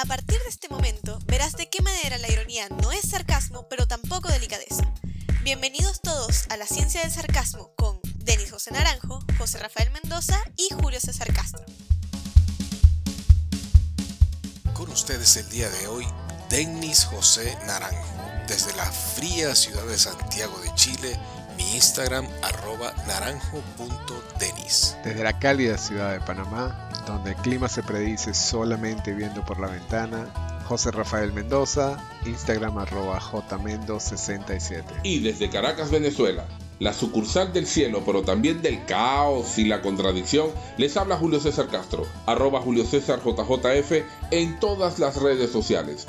A partir de este momento, verás de qué manera la ironía no es sarcasmo, pero tampoco delicadeza. Bienvenidos todos a la ciencia del sarcasmo con Denis José Naranjo, José Rafael Mendoza y Julio César Castro. Con ustedes el día de hoy, Denis José Naranjo, desde la fría ciudad de Santiago de Chile, mi Instagram arroba naranjo.denis. Desde la cálida ciudad de Panamá, donde el clima se predice solamente viendo por la ventana, José Rafael Mendoza, Instagram arroba jmendo67. Y desde Caracas, Venezuela, la sucursal del cielo, pero también del caos y la contradicción, les habla Julio César Castro, arroba Julio César JJF en todas las redes sociales.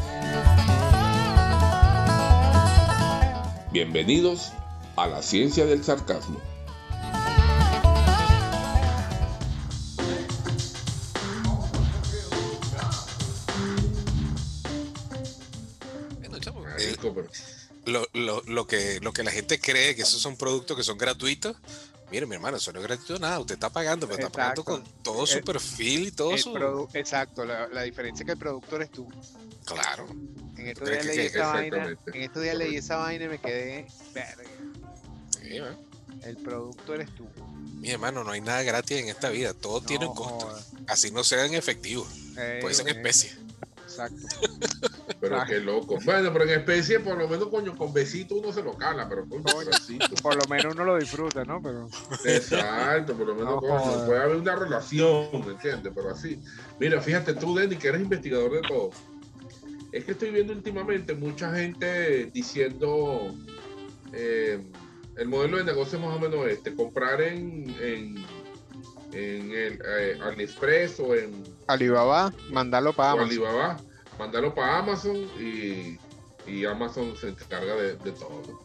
Bienvenidos a la ciencia del sarcasmo. Bueno, chamo, eh, lo, lo- lo que, lo que la gente cree que esos son productos que son gratuitos. Mire, mi hermano, eso no es gratuito nada. Usted está pagando, pero está pagando con todo su El- perfil y todo su. Exacto, la, la diferencia es que el productor es tú. Claro. En estos días leí esa vaina, en estos días leí esa vaina y me quedé, verga, Sí, ¿eh? el producto eres tú. Mi hermano, no hay nada gratis en esta vida. Todo tiene un costo. Así no sea en efectivo. Eh, Puede ser en eh, especie. Exacto. Pero qué loco. Bueno, pero en especie, por lo menos, coño, con besito uno se lo cala, pero con besito. Por lo menos uno lo disfruta, ¿no? Pero Exacto, por lo menos No coño, jodas. puede haber una relación, ¿me entiendes? Pero así. Mira, fíjate tú, Denny, que eres investigador de todo. Es que estoy viendo últimamente mucha gente diciendo eh, el modelo de negocio es más o menos este, comprar en, en, en el eh, AliExpress o en Alibaba, mandarlo para Amazon. Alibaba, mandarlo para Amazon y, y Amazon se encarga de, de todo.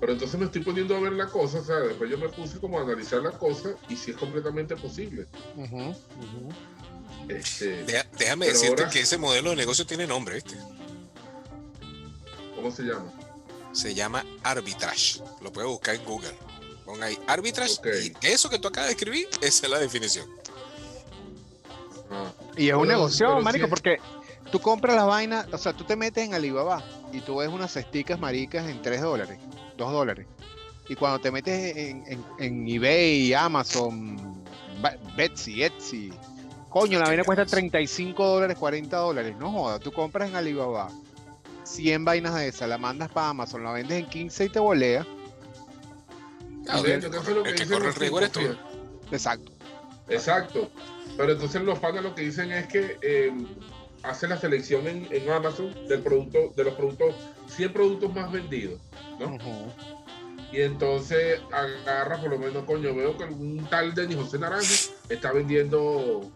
Pero entonces me estoy poniendo a ver la cosa, o sea, después yo me puse como a analizar la cosa y si es completamente posible. Este, Deja- déjame decirte ahora- que ese modelo de negocio tiene nombre, ¿viste? ¿Cómo se llama? Se llama arbitrage. Lo puedes buscar en Google. Pon ahí arbitrage y eso que tú acabas de escribir, esa es la definición. Ah, Y es un Pero- negocio, pero marico, porque tú compras las vainas, o sea, tú te metes en Alibaba y tú ves unas cesticas maricas en 3 dólares, 2 dólares. Y cuando te metes en, en- en eBay, Amazon, Betsy, Etsy, coño, la vaina cuesta negocio. 35 dólares, 40 dólares. No jodas, tú compras en Alibaba 100 vainas de esas, la mandas para Amazon, la vendes en 15 y te volea. Yo que creo que lo que el que dicen corre el riesgo eres tú. tipos, Exacto. Exacto. Pero entonces los panas lo que dicen es que eh, hacen la selección en, en Amazon del producto, de los productos, 100 productos más vendidos. ¿no? Y entonces agarra, por lo menos, coño, veo que algún tal Denis José Naranjo está vendiendo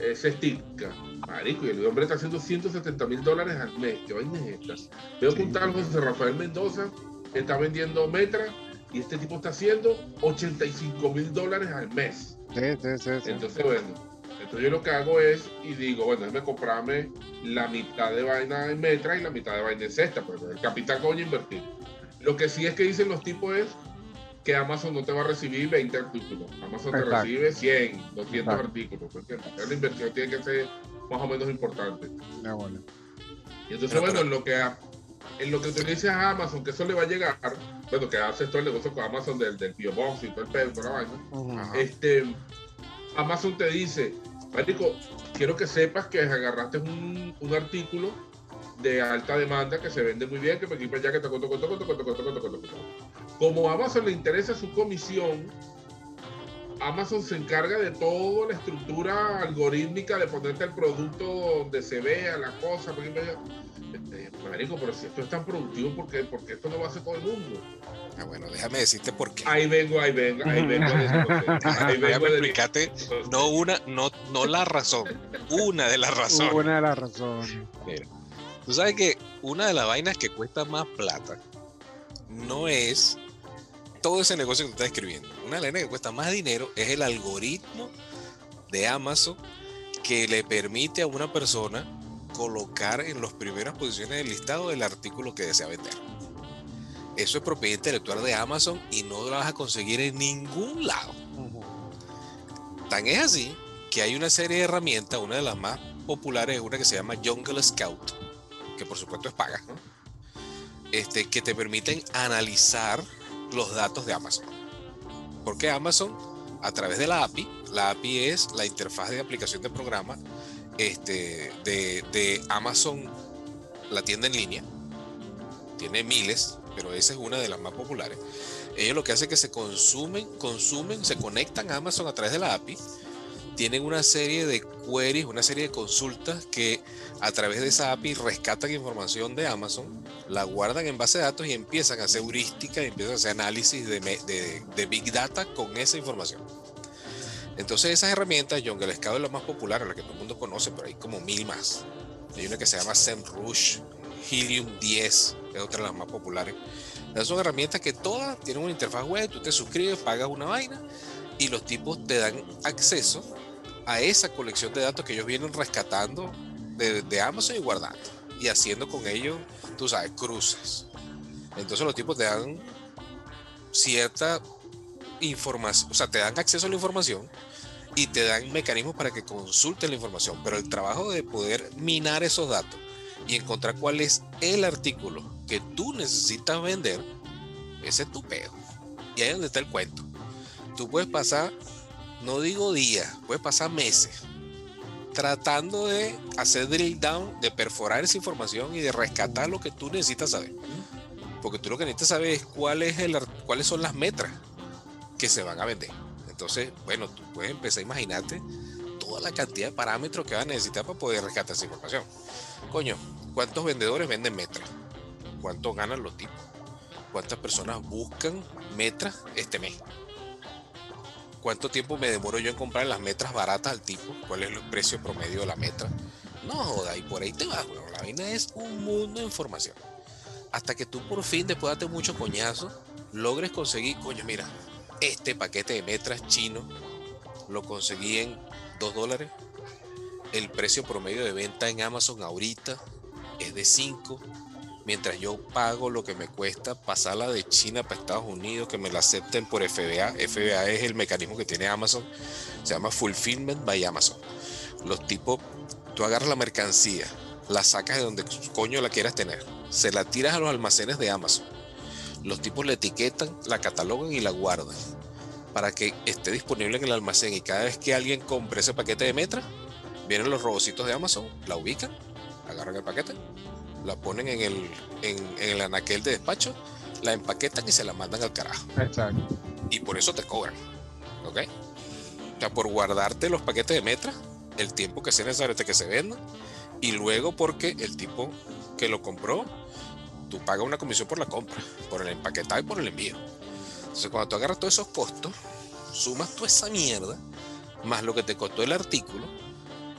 eh, cestica. Marico, y el hombre está haciendo 170 mil dólares al mes. ¿Qué vaina es esta? Veo que un tal José Rafael Mendoza está vendiendo metra y este tipo está haciendo 85 mil dólares al mes. Sí, sí, sí, sí. Entonces, bueno, entonces yo lo que hago es y digo, bueno, déjame comprarme la mitad de vaina en metra y la mitad de vaina en cesta, pues el capital coño invertir. Lo que sí es que dicen los tipos es que Amazon no te va a recibir 20 artículos, Amazon te recibe 100, 200 Exacto. artículos, La inversión tiene que ser más o menos importante. Ya, bueno. Y entonces, Pero- bueno, en lo que en lo que tú dices a Amazon que eso le va a llegar, bueno, que hace todo el negocio con Amazon del, del Bio Box y todo el pedo, toda la vaina, este, Amazon te dice, Marico, quiero que sepas que agarraste un, un artículo de alta demanda que se vende muy bien, que me equipa ya que toco, toco, toco, toco, toco, toco, toco, toco. Como a Amazon le interesa su comisión, Amazon se encarga de toda la estructura algorítmica de ponerte el producto donde se vea la cosa. porque me- eh, Marico, pero si esto es tan productivo, ¿por qué? Porque esto no lo hace todo el mundo. Ah, bueno, déjame decirte por qué. Ahí vengo, ahí vengo, ahí vengo. a. Ahí vengo Déjame a explicarte, no una, no, no la razón, una de las razones. Una de las razones. Tú sabes que una de las vainas que cuesta más plata no es todo ese negocio que tú estás escribiendo. Una de las vainas que cuesta más dinero es el algoritmo de Amazon que le permite a una persona colocar en las primeras posiciones del listado el artículo que desea vender. Eso es propiedad intelectual de Amazon y no lo vas a conseguir en ningún lado. Tan es así que hay una serie de herramientas, una de las más populares es una que se llama Jungle Scout, que por supuesto es paga, este, que te permiten analizar los datos de Amazon. Porque Amazon, a través de la API, la API es la interfaz de aplicación de programa este, de, de Amazon, la tienda en línea, tiene miles, pero esa es una de las más populares. Ellos lo que hacen es que se consumen, consumen, se conectan a Amazon a través de la API, tienen una serie de queries, una serie de consultas que a través de esa API rescatan información de Amazon, la guardan en base de datos y empiezan a hacer heurística y empiezan a hacer análisis de, Big Data con esa información. Entonces esas herramientas, Jungle Scout es la más popular, la que todo el mundo conoce, pero hay como mil más. Hay una que se llama SEMrush, Helium 10, es otra de las más populares. Esas son herramientas que todas tienen una interfaz web, tú te suscribes, pagas una vaina y los tipos te dan acceso a esa colección de datos que ellos vienen rescatando de, Amazon y guardando y haciendo con ellos, tú sabes, cruces. Entonces los tipos te dan cierta información, o sea, te dan acceso a la información y te dan mecanismos para que consulten la información, pero el trabajo de poder minar esos datos y encontrar cuál es el artículo que tú necesitas vender, ese es tu pedo. Y ahí es donde está el cuento. Tú puedes pasar, no digo días, puedes pasar meses tratando de hacer drill down, de perforar esa información y de rescatar lo que tú necesitas saber. Porque tú lo que necesitas saber es cuáles son las metras que se van a vender. Entonces, bueno, tú puedes empezar a imaginarte toda la cantidad de parámetros que vas a necesitar para poder rescatar esa información. Coño, ¿cuántos vendedores venden metras? ¿Cuánto ganan los tipos? ¿Cuántas personas buscan metras este mes? ¿Cuánto tiempo me demoro yo en comprar las metras baratas al tipo? ¿Cuál es el precio promedio de la metra? No joda, y por ahí te vas, weón. La vaina es un mundo de información. Hasta que tú por fin, después de darte mucho coñazo, logres conseguir, coño, mira, este paquete de metras chino lo conseguí en 2 dólares. El precio promedio de venta en Amazon ahorita es de 5. Mientras yo pago lo que me cuesta pasarla de China para Estados Unidos, que me la acepten por FBA. FBA es el mecanismo que tiene Amazon. Se llama Fulfillment by Amazon. Los tipos, tú agarras la mercancía, la sacas de donde coño la quieras tener, se la tiras a los almacenes de Amazon. Los tipos la etiquetan, la catalogan y la guardan para que esté disponible en el almacén y cada vez que alguien compre ese paquete de metra, vienen los robocitos de Amazon, la ubican, agarran el paquete, la ponen en el, en, en el anaquel de despacho, la empaquetan y se la mandan al carajo. Exacto. Y por eso te cobran. ¿Ok? O sea, por guardarte los paquetes de metra, el tiempo que sea necesario hasta que se vendan, y luego porque el tipo que lo compró, tú pagas una comisión por la compra, por el empaquetado y por el envío. Entonces, cuando tú agarras todos esos costos, sumas toda esa mierda, más lo que te costó el artículo,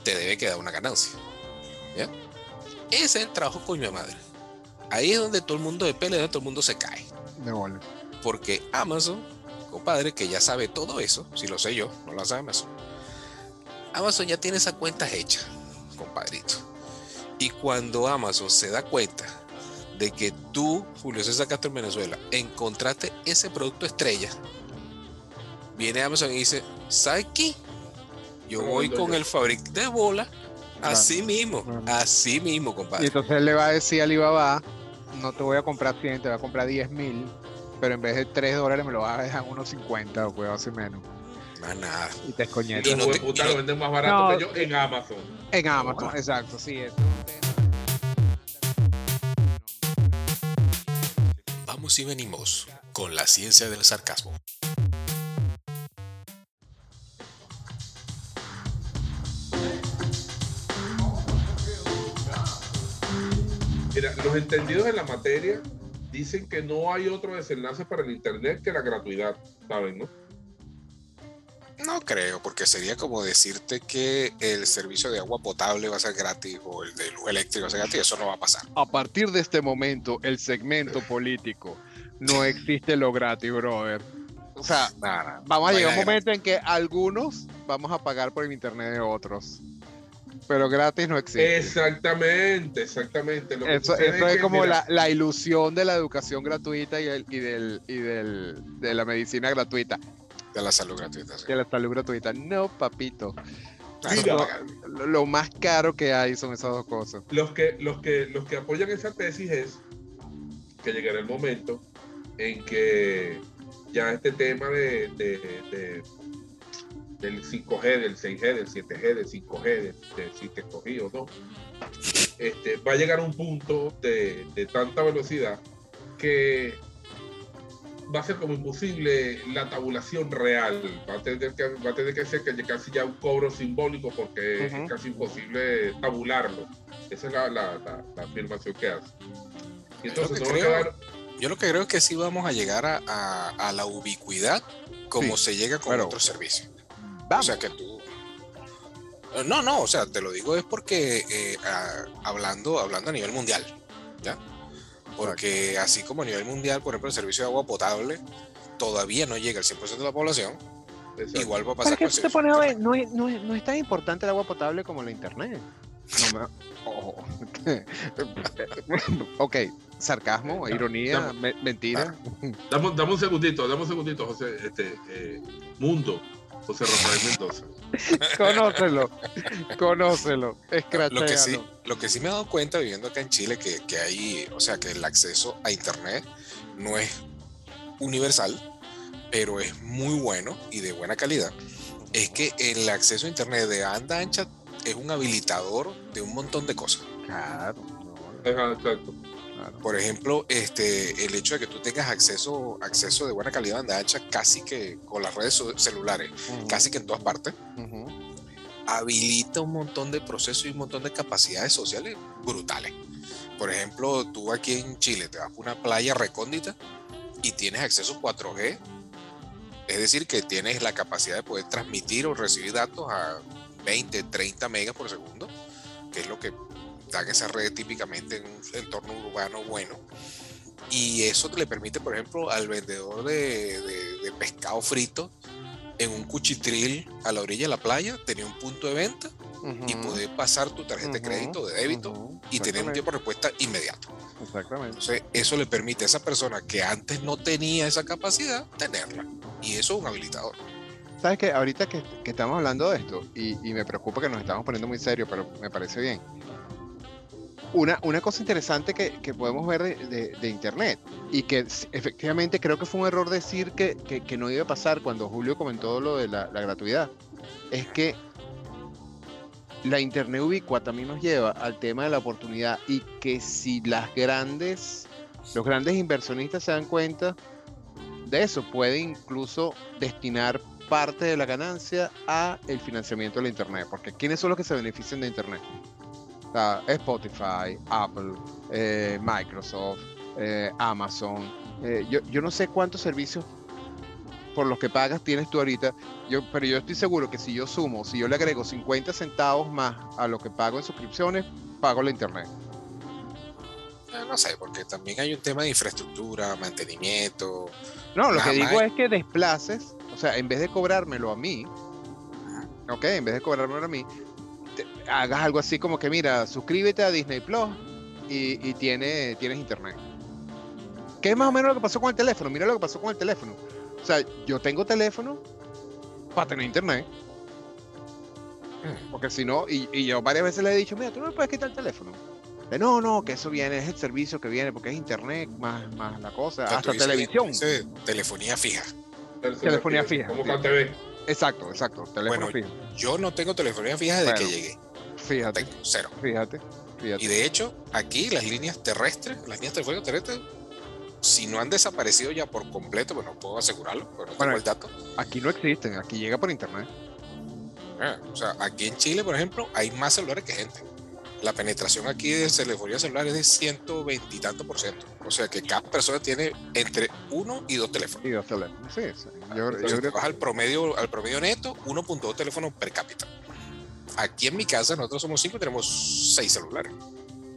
te debe quedar una ganancia. ¿Ya? Ese es el trabajo coño de madre. Ahí es donde todo el mundo de pelea, todo el mundo se cae. De bola. Porque Amazon, compadre, que ya sabe todo eso, si lo sé yo, no lo sabe Amazon. Amazon ya tiene esa cuenta hecha, compadrito. Y cuando Amazon se da cuenta de que tú, Julio César Castro en Venezuela, encontraste ese producto estrella, viene Amazon y dice, ¿sabes qué? Yo voy con yo". el fabricante de bola, Claro. así mismo, Claro. así mismo, Y compadre. entonces él le va a decir a Alibaba, no te voy a comprar 100, te voy a comprar 10 mil, pero en vez de 3 dólares me lo vas a dejar en unos 50 o puedo hacer menos. Más nada. Y te Y escoñetas. Y no te- puta y lo venden más barato No. que yo en Amazon. En Amazon, exacto, sí. eso. Vamos y venimos con la ciencia del sarcasmo. Los entendidos en la materia dicen que no hay otro desenlace para el Internet que la gratuidad, ¿saben, no? No creo, porque sería como decirte que el servicio de agua potable va a ser gratis o el de luz eléctrica va a ser gratis. Eso no va a pasar. A partir de este momento, el segmento político no existe lo gratis, brother. O sea, Nada. vamos a No llegar a un momento en que algunos vamos a pagar por el internet de otros. Pero gratis no existe. Exactamente, exactamente. Lo Eso, eso es que, como mira, la, la ilusión de la educación gratuita y, el- y, del, y del, de la medicina gratuita, de la salud gratuita. sí. de la salud gratuita. No, papito. Mira, Lo, lo más caro que hay son esas dos cosas. los que, los que, los que apoyan esa tesis es que llegará el momento en que ya este tema de, de- de- del 5G, del 6G, del 7G, del 5G, de, de si te escogí o no, este, va a llegar a un punto de, de tanta velocidad que va a ser como imposible la tabulación real. Va a tener que, va a tener que ser que casi ya un cobro simbólico porque Ujú. es casi imposible tabularlo. Esa es la, la- la- la afirmación que hace. Y entonces que no va a creo- quedar- Yo lo que creo es que sí vamos a llegar a, a- a la ubicuidad como Sí, se llega con pero- otros servicios. Vamos. O sea que tú. Eh, No, no, o sea, te lo digo es porque eh, ah, hablando, hablando a nivel mundial, ¿ya? Porque así como a nivel mundial, por ejemplo, el servicio de agua potable todavía no llega al 100% de la población, Exacto. igual va a Pero pasar es que con el tú te pones a ver, no es, no, es, no es tan importante el agua potable como la internet. No me- oh. ok, sarcasmo, ironía, Dame- me- mentira. Dame, dame un segundito, dame un segundito, José. Este, eh, Mundo, José Rafael Mendoza. conócelo, conócelo, Lo que, sí, lo que sí me he dado cuenta viviendo acá en Chile, que, que hay, o sea, que el acceso a Internet no es universal, pero es muy bueno y de buena calidad, es que el acceso a Internet de banda ancha es un habilitador de un montón de cosas. Claro, no, exacto. Claro. Por ejemplo, este, el hecho de que tú tengas acceso, acceso de buena calidad a banda ancha casi que con las redes celulares, Ujú, casi que en todas partes, ujú. habilita un montón de procesos y un montón de capacidades sociales brutales. Por ejemplo, tú aquí en Chile te vas a una playa recóndita y tienes acceso 4G, es decir, que tienes la capacidad de poder transmitir o recibir datos a 20, 30 megas por segundo, que es lo que dan esa red típicamente en un entorno urbano bueno. Y eso le permite, por ejemplo, al vendedor de, de- de pescado frito en un cuchitril a la orilla de la playa, tener un punto de venta y Ujú, poder pasar tu tarjeta de ujú, crédito, de débito ujú, y tener un tiempo de respuesta inmediato. Exactamente. Entonces, eso le permite a esa persona que antes no tenía esa capacidad, tenerla. Y eso es un habilitador. Sabes que ahorita que, que estamos hablando de esto, y, y me preocupa que nos estamos poniendo muy serios, pero me parece bien. Una, una cosa interesante que, que podemos ver de, de- Internet, y que efectivamente creo que fue un error decir que, que- que no iba a pasar cuando Julio comentó lo de la, la gratuidad, es que la Internet ubicua también nos lleva al tema de la oportunidad y que si las grandes, los grandes inversionistas se dan cuenta de eso, pueden incluso destinar parte de la ganancia a el financiamiento de la internet, porque ¿quiénes son los que se benefician de internet? Sea, Spotify, Apple, eh, Microsoft, eh, Amazon. eh, yo, yo no sé cuántos servicios por los que pagas tienes tú ahorita, yo, pero yo estoy seguro que si yo sumo, si yo le agrego 50 centavos más a lo que pago en suscripciones, pago la internet. No sé, porque también hay un tema de infraestructura, mantenimiento. No, lo que digo es que desplaces, o sea, en vez de cobrármelo a mí, ok, en vez de cobrármelo a mí, hagas algo así como que, mira, suscríbete a Disney Plus y, y tiene, tienes internet. ¿Qué es más o menos lo que pasó con el teléfono? Mira lo que pasó con el teléfono. O sea, yo tengo teléfono para tener internet, porque si no, y, y yo varias veces le he dicho, mira, tú no me puedes quitar el teléfono. De, no, no, que eso viene, es el servicio que viene, porque es internet más, más la cosa, hasta televisión. dices telefonía fija. Telefonía fija, Como sí. CanTV. Exacto, exacto. Teléfono Bueno, fijo. Yo no tengo telefonía fija desde que llegué. Fíjate, Tengo cero. fíjate, fíjate. Y de hecho, aquí las líneas terrestres, las líneas telefónicas terrestres, si no han desaparecido ya por completo, pues no puedo asegurarlo, pero no Bueno, tengo el dato. Aquí no existen, aquí llega por internet. Ah, o sea, aquí en Chile, por ejemplo, hay más celulares que gente. La penetración aquí de telefonía celular es de 120 y tanto por ciento. O sea que cada persona tiene entre uno y dos teléfonos. Y dos teléfonos. Sí, sí. Yo, yo Entonces, creo te vas al promedio, al promedio neto, 1.2 teléfonos per cápita. Aquí en mi casa nosotros somos cinco y tenemos seis celulares.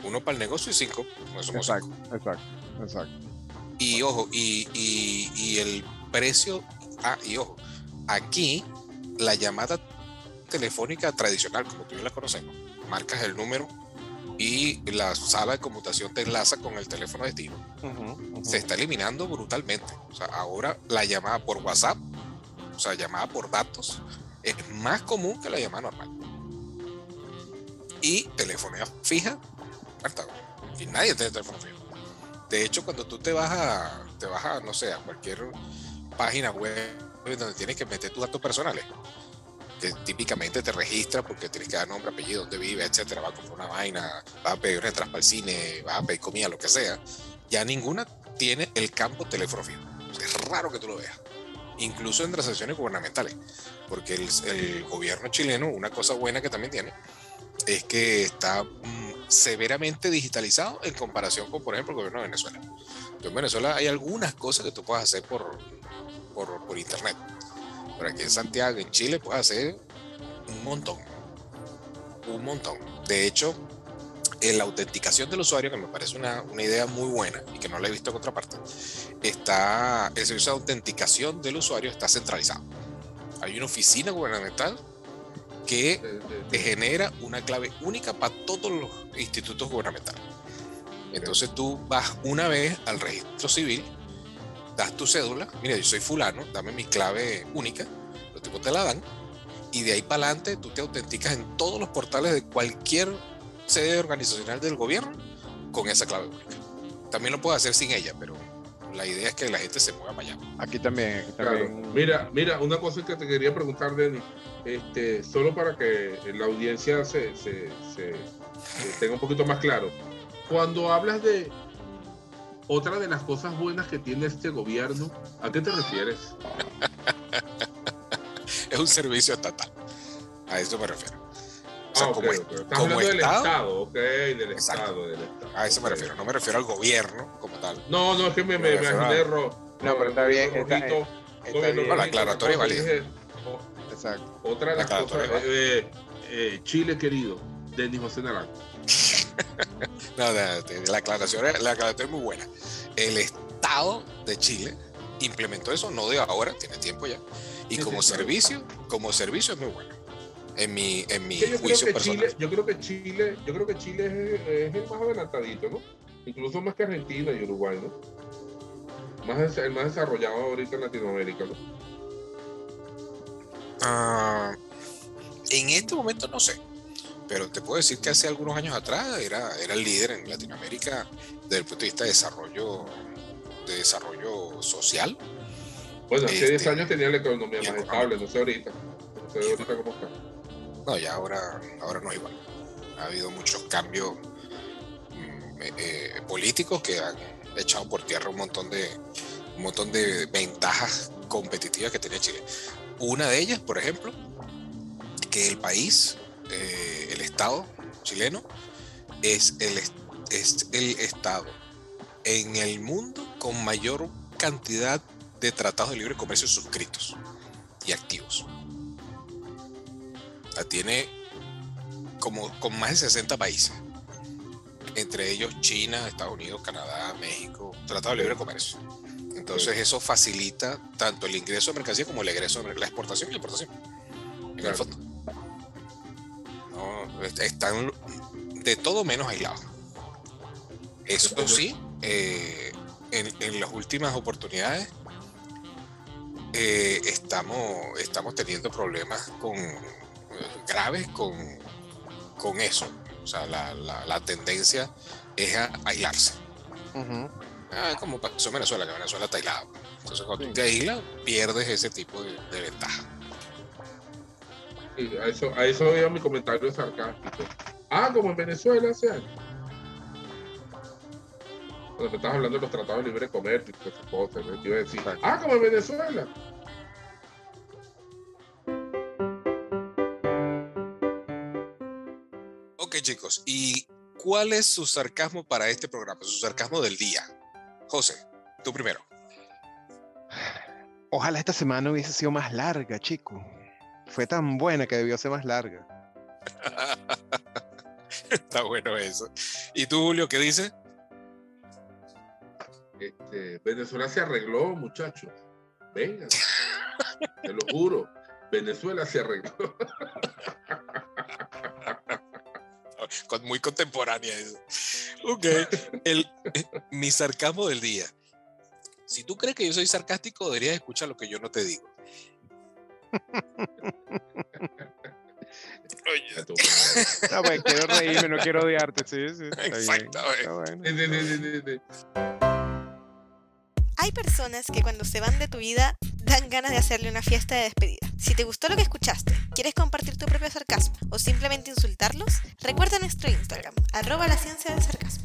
Uno para el negocio y cinco. Somos Exacto, cinco. exacto, exacto. Y ojo, y, y- y el precio, ah, y ojo, aquí la llamada telefónica tradicional, como tú y yo la conocemos, marcas el número y la sala de conmutación te enlaza con el teléfono de destino. Ujú. Se está eliminando brutalmente. O sea, ahora la llamada por WhatsApp, o sea, llamada por datos, es más común que la llamada normal. Y telefonía fija, Marta, y nadie tiene teléfono fijo. De hecho, cuando tú te vas a, te vas a, no sé, a cualquier página web donde tienes que meter tus datos personales, que típicamente te registra porque tienes que dar nombre, apellido, dónde vive, etcétera, vas a comprar una vaina, vas a pedir entrada para el cine, vas a pedir comida, lo que sea, ya ninguna tiene el campo teléfono fijo. Es raro que tú lo veas, incluso en transacciones gubernamentales, porque el, el gobierno chileno, una cosa buena que también tiene, es que está mm, severamente digitalizado en comparación con, por ejemplo, el gobierno de Venezuela. En Venezuela hay algunas cosas que tú puedes hacer por, por, por internet. Pero aquí en Santiago, en Chile, puedes hacer un montón. Un montón. De hecho, en la autenticación del usuario, que me parece una, una, idea muy buena y que no la he visto en otra parte, está, el autenticación del usuario está centralizado. Hay una oficina gubernamental que te genera una clave única para todos los institutos gubernamentales. Entonces tú vas una vez al registro civil, das tu cédula, mira, yo soy fulano, dame mi clave única, los tipos te la dan, y de ahí para adelante tú te autenticas en todos los portales de cualquier sede organizacional del gobierno con esa clave única. También lo puedes hacer sin ella, pero la idea es que la gente se mueva para allá. Aquí también. Aquí también. Claro. Mira, mira, una cosa que te quería preguntar, Denis, este, solo para que la audiencia se, se, se, se tenga un poquito más claro. Cuando hablas de otra de las cosas buenas que tiene este gobierno, ¿a qué te refieres? es un servicio estatal. A eso me refiero. O sea, ah, okay, como, okay. Estás como hablando del Estado, ok, del Exacto. Estado, del Estado. a eso me refiero. No me refiero al gobierno como tal. No, no, es que me, me, me imaginé ro, No, pero está bien, está- rojito, Está. No, la aclaratoria válida. dije, oh, Exacto. Otra de La las cosas, es eh, eh, Chile querido, Denis José Naranjo. No, de- de- la aclaración, es- la aclaración es muy buena. El Estado de Chile implementó eso, no de ahora, tiene tiempo ya. Y como servicio, como servicio es muy bueno. En mi, en mi creo juicio que personal. Chile, yo creo que Chile, yo creo que Chile es, es el más adelantadito, ¿no? Incluso más que Argentina y Uruguay, ¿no? Más, el más desarrollado ahorita en Latinoamérica, ¿no? Ah, en este momento no sé, pero te puedo decir que hace algunos años atrás era, era el líder en Latinoamérica desde el punto de vista de desarrollo, de desarrollo social. Bueno, hace Este, 10 años tenía la economía más estable, no sé ahorita. No sé ahorita cómo está. No, ya ahora, ahora no es igual. Ha habido muchos cambios mm, eh, eh, políticos que han echado por tierra un montón de un montón de ventajas competitivas que tenía Chile. Una de ellas, por ejemplo, que el país, eh, el Estado chileno, es el, es- es el Estado en el mundo con mayor cantidad de tratados de libre comercio suscritos y activos. La tiene como con más de 60 países, entre ellos China, Estados Unidos, Canadá, México, tratado de libre comercio. Entonces eso facilita tanto el ingreso de mercancía como el egreso de mercancía, la exportación y la importación. En el fondo. No, están de todo menos aislados. Eso sí, eh, en, en las últimas oportunidades eh, estamos, estamos teniendo problemas con, graves con, con eso. O sea, la, la- la tendencia es a aislarse. Ujú. Ah, como pasó en Venezuela, que Venezuela está aislado. Entonces, cuando Sí. tú te aíslas, pierdes ese tipo de, de ventaja. Y a eso, a eso iba mi comentario sarcástico. Ah, como en Venezuela hace años. Cuando me estabas hablando de los tratados de libre comercio y esas cosas, ¿no? Te iba a decir, ah, como en Venezuela. Chicos, ¿y cuál es su sarcasmo para este programa? Su sarcasmo del día. José, tú primero. Ojalá esta semana hubiese sido más larga, chico. Fue tan buena que debió ser más larga. Está bueno eso. ¿Y tú, Julio, qué dices? Este, Venezuela se arregló, muchachos. Venga, te lo juro. Venezuela se arregló. Con- Muy contemporánea eso. Ok, el, mi sarcasmo del día. Si tú crees que yo soy sarcástico, deberías escuchar lo que yo no te digo. Oye, tú. No, pues quiero reírme, no quiero odiarte, sí, sí. Eh. sí. Hay personas que cuando se van de tu vida dan ganas de hacerle una fiesta de despedida. Si te gustó lo que escuchaste, quieres compartir tu propio sarcasmo o simplemente insultarlos, recuerda nuestro Instagram, arroba la ciencia del sarcasmo.